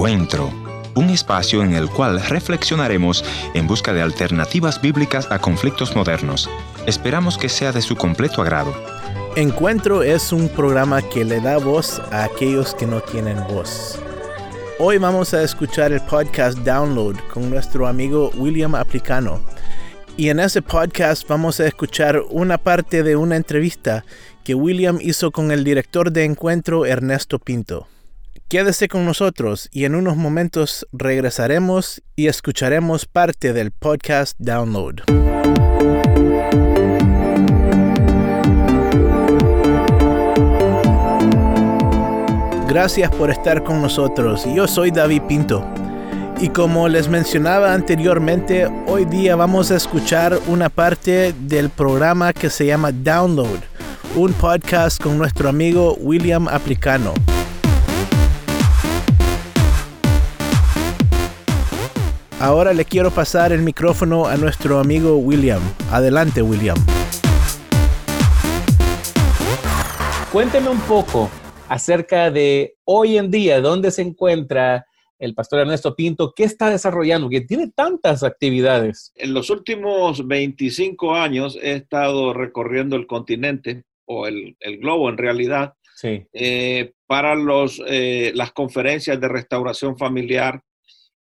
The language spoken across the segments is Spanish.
Encuentro, un espacio en el cual reflexionaremos en busca de alternativas bíblicas a conflictos modernos. Esperamos que sea de su completo agrado. Encuentro es un programa que le da voz a aquellos que no tienen voz. Hoy vamos a escuchar el podcast Download con nuestro amigo William Aplicano. Y en ese podcast vamos a escuchar una parte de una entrevista que William hizo con el director de encuentro Ernesto Pinto. Quédese con nosotros y en unos momentos regresaremos y escucharemos parte del podcast Download. Gracias por estar con nosotros. Yo soy David Pinto. Y como les mencionaba anteriormente, hoy día vamos a escuchar una parte del programa que se llama Download, un podcast con nuestro amigo William Aplicano. Ahora le quiero pasar el micrófono a nuestro amigo William. Adelante, William. Cuénteme un poco acerca de hoy en día, dónde se encuentra el pastor Ernesto Pinto, qué está desarrollando, que tiene tantas actividades. En los últimos 25 años he estado recorriendo el continente, o el, globo en realidad, sí. Eh, para los, eh, las conferencias de restauración familiar,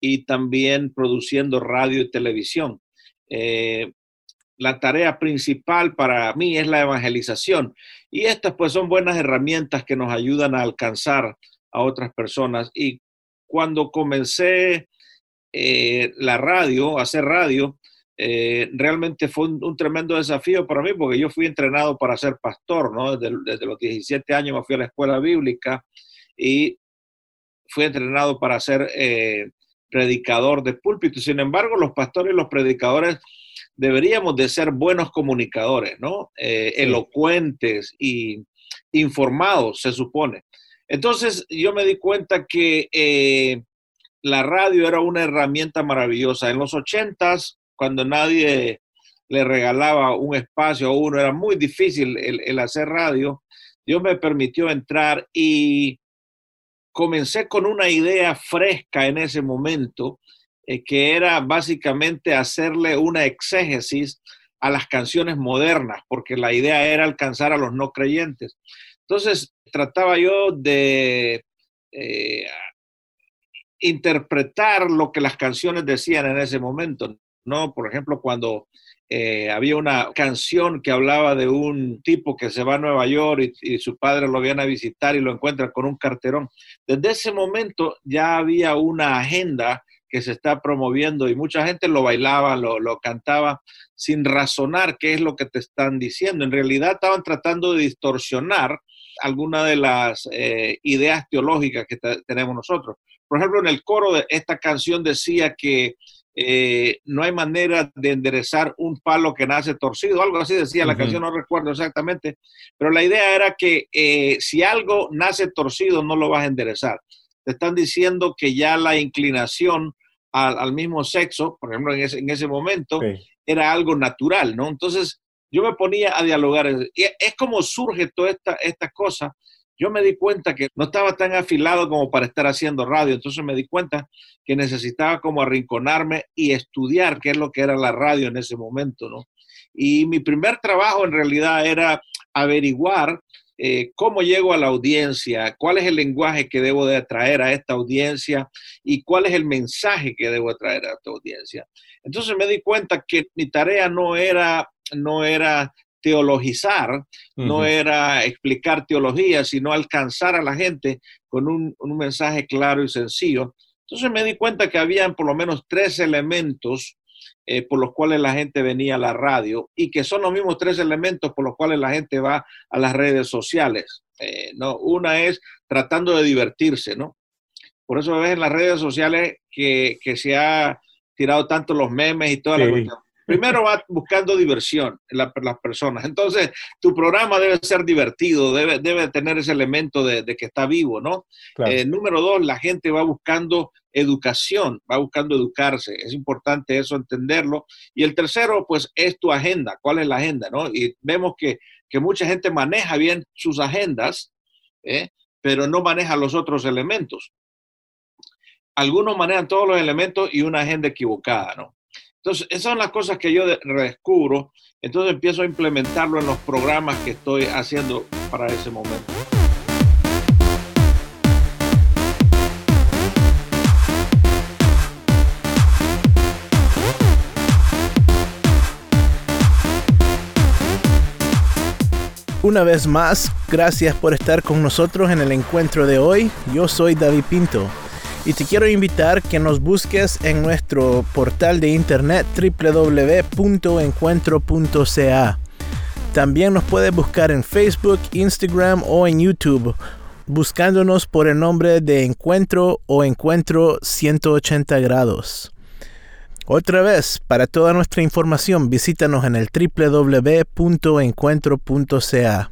y también produciendo radio y televisión. Eh, la tarea principal para mí es la evangelización y estas pues son buenas herramientas que nos ayudan a alcanzar a otras personas. Y cuando comencé eh, la radio, hacer radio, eh, realmente fue un, tremendo desafío para mí porque yo fui entrenado para ser pastor, ¿no? Desde, los 17 años me fui a la escuela bíblica y fui entrenado para ser predicador de púlpito. Sin embargo, los pastores y los predicadores deberíamos de ser buenos comunicadores, ¿no? Eh, elocuentes y informados, se supone. Entonces, yo me di cuenta que eh, la radio era una herramienta maravillosa. En los ochentas, cuando nadie le regalaba un espacio a uno, era muy difícil el, el hacer radio. Dios me permitió entrar y comencé con una idea fresca en ese momento, eh, que era básicamente hacerle una exégesis a las canciones modernas, porque la idea era alcanzar a los no creyentes. Entonces, trataba yo de eh, interpretar lo que las canciones decían en ese momento, ¿no? Por ejemplo, cuando eh, había una canción que hablaba de un tipo que se va a Nueva York y, su padre lo viene a visitar y lo encuentra con un carterón. Desde ese momento ya había una agenda que se está promoviendo y mucha gente lo bailaba, lo, cantaba sin razonar qué es lo que te están diciendo. En realidad estaban tratando de distorsionar alguna de las eh, ideas teológicas que tenemos nosotros. Por ejemplo, en el coro de esta canción decía que eh, no hay manera de enderezar un palo que nace torcido, algo así decía la canción, no recuerdo exactamente, pero la idea era que eh, si algo nace torcido no lo vas a enderezar. Te están diciendo que ya la inclinación al, mismo sexo, por ejemplo, en ese, en ese momento, era algo natural, ¿no? Entonces yo me ponía a dialogar. Y es como surge toda esta, esta cosa yo me di cuenta que no estaba tan afilado como para estar haciendo radio, entonces me di cuenta que necesitaba como arrinconarme y estudiar qué es lo que era la radio en ese momento, ¿no? Y mi primer trabajo en realidad era averiguar eh, cómo llego a la audiencia, cuál es el lenguaje que debo de atraer a esta audiencia y cuál es el mensaje que debo atraer a esta audiencia. Entonces me di cuenta que mi tarea no era, no era teologizar, no era explicar teología, sino alcanzar a la gente con un, mensaje claro y sencillo. Entonces me di cuenta que habían por lo menos tres elementos eh, por los cuales la gente venía a la radio y que son los mismos tres elementos por los cuales la gente va a las redes sociales. Eh, ¿no? Una es tratando de divertirse, ¿no? Por eso ves en las redes sociales que, se ha tirado tanto los memes y toda la cuestión primero va buscando diversión en las personas. Entonces, tu programa debe ser divertido, debe, debe tener ese elemento de, que está vivo, ¿no? Eh, número dos, la gente va buscando educación, va buscando educarse. Es importante eso entenderlo. Y el tercero, pues, es tu agenda. ¿Cuál es la agenda, no? Y vemos que, mucha gente maneja bien sus agendas, ¿eh? pero no maneja los otros elementos. algunos manejan todos los elementos y una agenda equivocada, ¿no? Entonces, esas son las cosas que yo redescubro, entonces empiezo a implementarlo en los programas que estoy haciendo para ese momento. Una vez más, gracias por estar con nosotros en el encuentro de hoy. Yo soy David Pinto y te quiero invitar que nos busques en nuestro portal de internet www.encuentro.ca. También nos puedes buscar en Facebook, Instagram o en YouTube buscándonos por el nombre de Encuentro o Encuentro 180 grados. Otra vez, para toda nuestra información, visítanos en el www.encuentro.ca.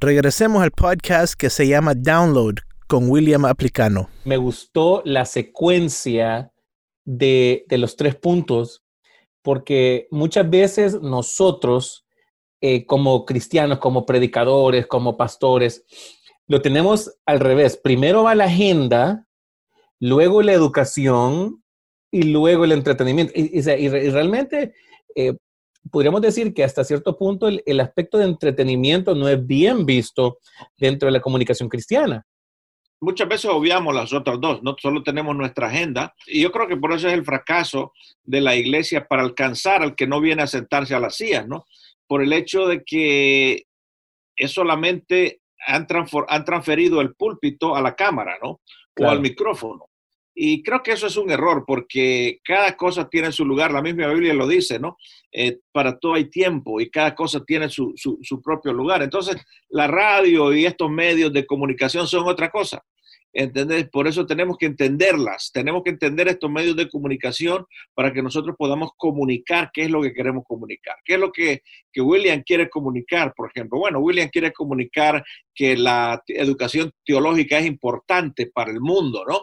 Regresemos al podcast que se llama Download con William Aplicano. Me gustó la secuencia de, los tres puntos porque muchas veces nosotros, eh, como cristianos, como predicadores, como pastores, lo tenemos al revés. Primero va la agenda, luego la educación, y luego el entretenimiento. Y, realmente eh, podríamos decir que hasta cierto punto el, aspecto de entretenimiento no es bien visto dentro de la comunicación cristiana. Muchas veces obviamos las otras dos, no solo tenemos nuestra agenda, y yo creo que por eso es el fracaso de la iglesia para alcanzar al que no viene a sentarse a las sillas, ¿no? Por el hecho de que es solamente han, han transferido el púlpito a la cámara, ¿no? O al micrófono. Y creo que eso es un error porque cada cosa tiene su lugar, la misma Biblia lo dice, ¿no? Eh, para todo hay tiempo y cada cosa tiene su, su, propio lugar. Entonces, la radio y estos medios de comunicación son otra cosa. ¿Entendés? Por eso tenemos que entenderlas, tenemos que entender estos medios de comunicación para que nosotros podamos comunicar qué es lo que queremos comunicar, qué es lo que, que William quiere comunicar, por ejemplo. Bueno, William quiere comunicar que la educación teológica es importante para el mundo, ¿no?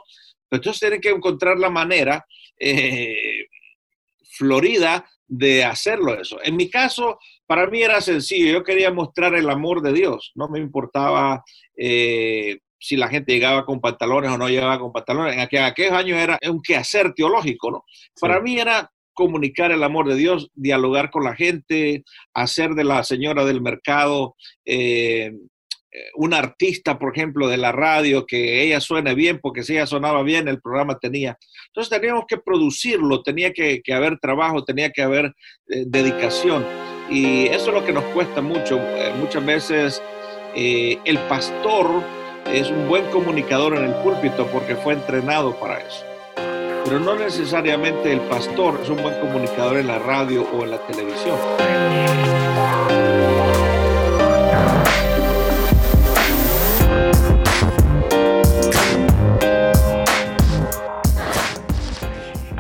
Entonces tienen que encontrar la manera eh, florida de hacerlo eso. En mi caso, para mí era sencillo. Yo quería mostrar el amor de Dios. No me importaba eh, si la gente llegaba con pantalones o no llegaba con pantalones. En aquellos años era un quehacer teológico, ¿no? Para mí era comunicar el amor de Dios, dialogar con la gente, hacer de la señora del mercado eh, un artista, por ejemplo, de la radio, que ella suene bien, porque si ella sonaba bien, el programa tenía. Entonces teníamos que producirlo, tenía que, haber trabajo, tenía que haber eh, dedicación. Y eso es lo que nos cuesta mucho. Eh, muchas veces eh, el pastor es un buen comunicador en el púlpito porque fue entrenado para eso. Pero no necesariamente el pastor es un buen comunicador en la radio o en la televisión.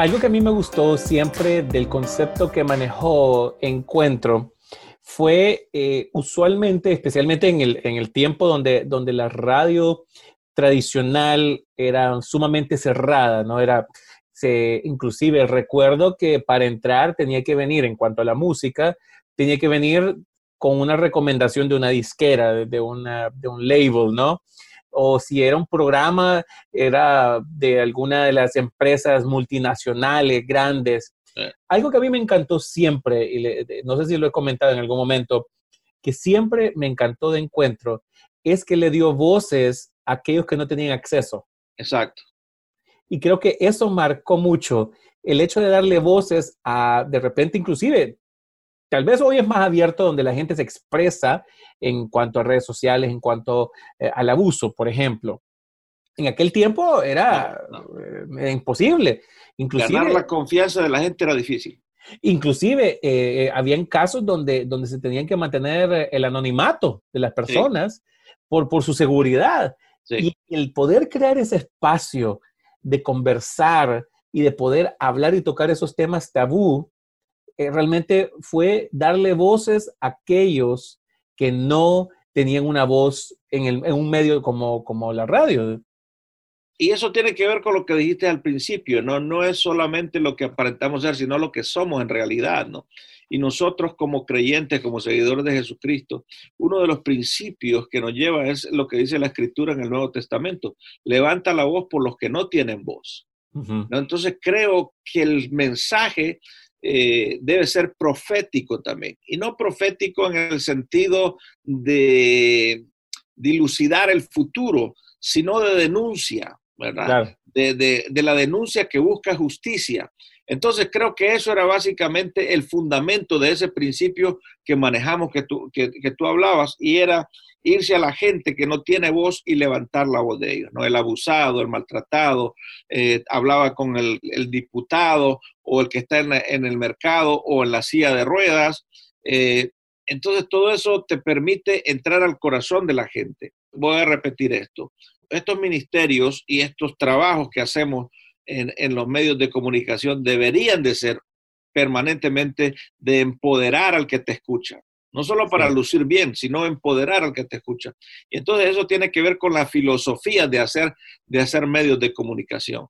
Algo que a mí me gustó siempre del concepto que manejó Encuentro fue eh, usualmente, especialmente en el, en el tiempo donde, donde la radio tradicional era sumamente cerrada, ¿no? Era, se, inclusive recuerdo que para entrar tenía que venir, en cuanto a la música, tenía que venir con una recomendación de una disquera, de, una, de un label, ¿no? O si era un programa, era de alguna de las empresas multinacionales grandes. Algo que a mí me encantó siempre, y no sé si lo he comentado en algún momento, que siempre me encantó de encuentro, es que le dio voces a aquellos que no tenían acceso. Exacto. Y creo que eso marcó mucho el hecho de darle voces a, de repente, inclusive, tal vez hoy es más abierto donde la gente se expresa en cuanto a redes sociales, en cuanto eh, al abuso, por ejemplo. En aquel tiempo era eh, imposible. Inclusive, Ganar la confianza de la gente era difícil. Inclusive, eh, habían casos donde, donde se tenían que mantener el anonimato de las personas por, por su seguridad. Y el poder crear ese espacio de conversar y de poder hablar y tocar esos temas tabú, realmente fue darle voces a aquellos que no tenían una voz en, un medio como, como la radio. Y eso tiene que ver con lo que dijiste al principio, ¿no? No es solamente lo que aparentamos ser, sino lo que somos en realidad, ¿no? Y nosotros como creyentes, como seguidores de Jesucristo, uno de los principios que nos lleva es lo que dice la Escritura en el Nuevo Testamento. Levanta la voz por los que no tienen voz. Entonces creo que el mensaje eh, debe ser profético también. Y no profético en el sentido de dilucidar el futuro, sino de denuncia, ¿verdad? De, la denuncia que busca justicia. Entonces creo que eso era básicamente el fundamento de ese principio que manejamos, que tú, que, tú hablabas, y era irse a la gente que no tiene voz y levantar la voz de ellos, ¿no? El abusado, el maltratado, eh, hablaba con el, diputado o el que está en, el mercado o en la silla de ruedas. Eh, entonces todo eso te permite entrar al corazón de la gente. Voy a repetir esto. Estos ministerios y estos trabajos que hacemos en, los medios de comunicación deberían de ser permanentemente de empoderar al que te escucha. No solo para lucir bien, sino empoderar al que te escucha. Y entonces eso tiene que ver con la filosofía de hacer, de hacer medios de comunicación.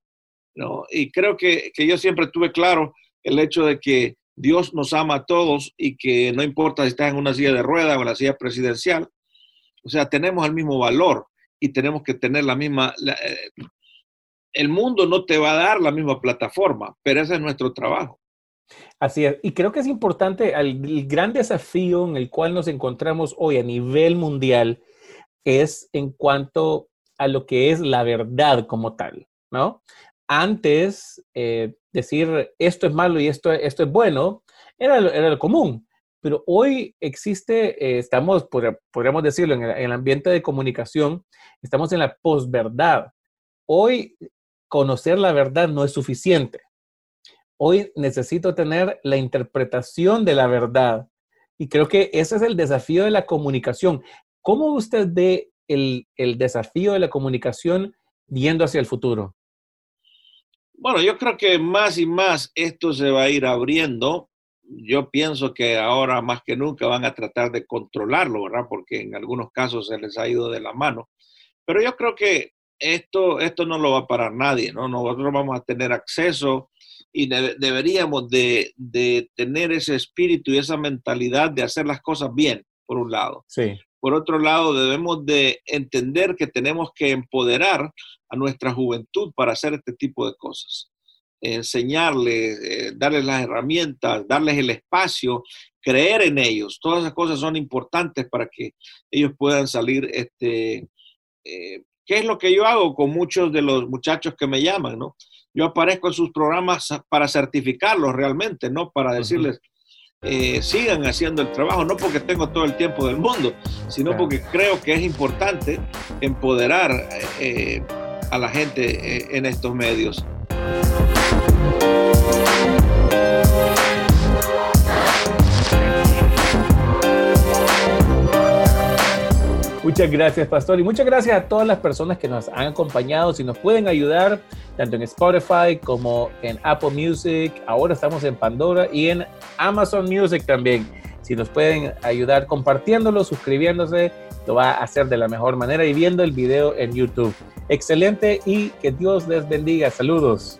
¿no? Y creo que, que yo siempre tuve claro el hecho de que Dios nos ama a todos y que no importa si estás en una silla de ruedas o en la silla presidencial, o sea, tenemos el mismo valor y tenemos que tener la misma... Eh, el mundo no te va a dar la misma plataforma, pero ese es nuestro trabajo. Así es, y creo que es importante, el, gran desafío en el cual nos encontramos hoy a nivel mundial es en cuanto a lo que es la verdad como tal, ¿no? Antes, eh, decir esto es malo y esto, esto es bueno, era, era lo común. Pero hoy existe, eh, estamos, podríamos decirlo, en el, ambiente de comunicación, estamos en la posverdad. Hoy conocer la verdad no es suficiente. Hoy necesito tener la interpretación de la verdad. Y creo que ese es el desafío de la comunicación. ¿Cómo usted ve el, el desafío de la comunicación viendo hacia el futuro? Bueno, yo creo que más y más esto se va a ir abriendo. Yo pienso que ahora más que nunca van a tratar de controlarlo, ¿verdad? Porque en algunos casos se les ha ido de la mano. Pero yo creo que esto, esto no lo va a parar nadie, ¿no? Nosotros vamos a tener acceso y deberíamos de, de, tener ese espíritu y esa mentalidad de hacer las cosas bien, por un lado. Sí. Por otro lado, debemos de entender que tenemos que empoderar a nuestra juventud para hacer este tipo de cosas. Enseñarles, eh, darles las herramientas, darles el espacio, creer en ellos. Todas esas cosas son importantes para que ellos puedan salir. Este, eh, ¿Qué es lo que yo hago con muchos de los muchachos que me llaman? ¿no? Yo aparezco en sus programas para certificarlos realmente, no para decirles, eh, sigan haciendo el trabajo, no porque tengo todo el tiempo del mundo, sino porque creo que es importante empoderar eh, a la gente eh, en estos medios. Muchas gracias, Pastor, y muchas gracias a todas las personas que nos han acompañado. Si nos pueden ayudar, tanto en Spotify como en Apple Music, ahora estamos en Pandora y en Amazon Music también. Si nos pueden ayudar compartiéndolo, suscribiéndose, lo va a hacer de la mejor manera y viendo el video en YouTube. Excelente y que Dios les bendiga. Saludos.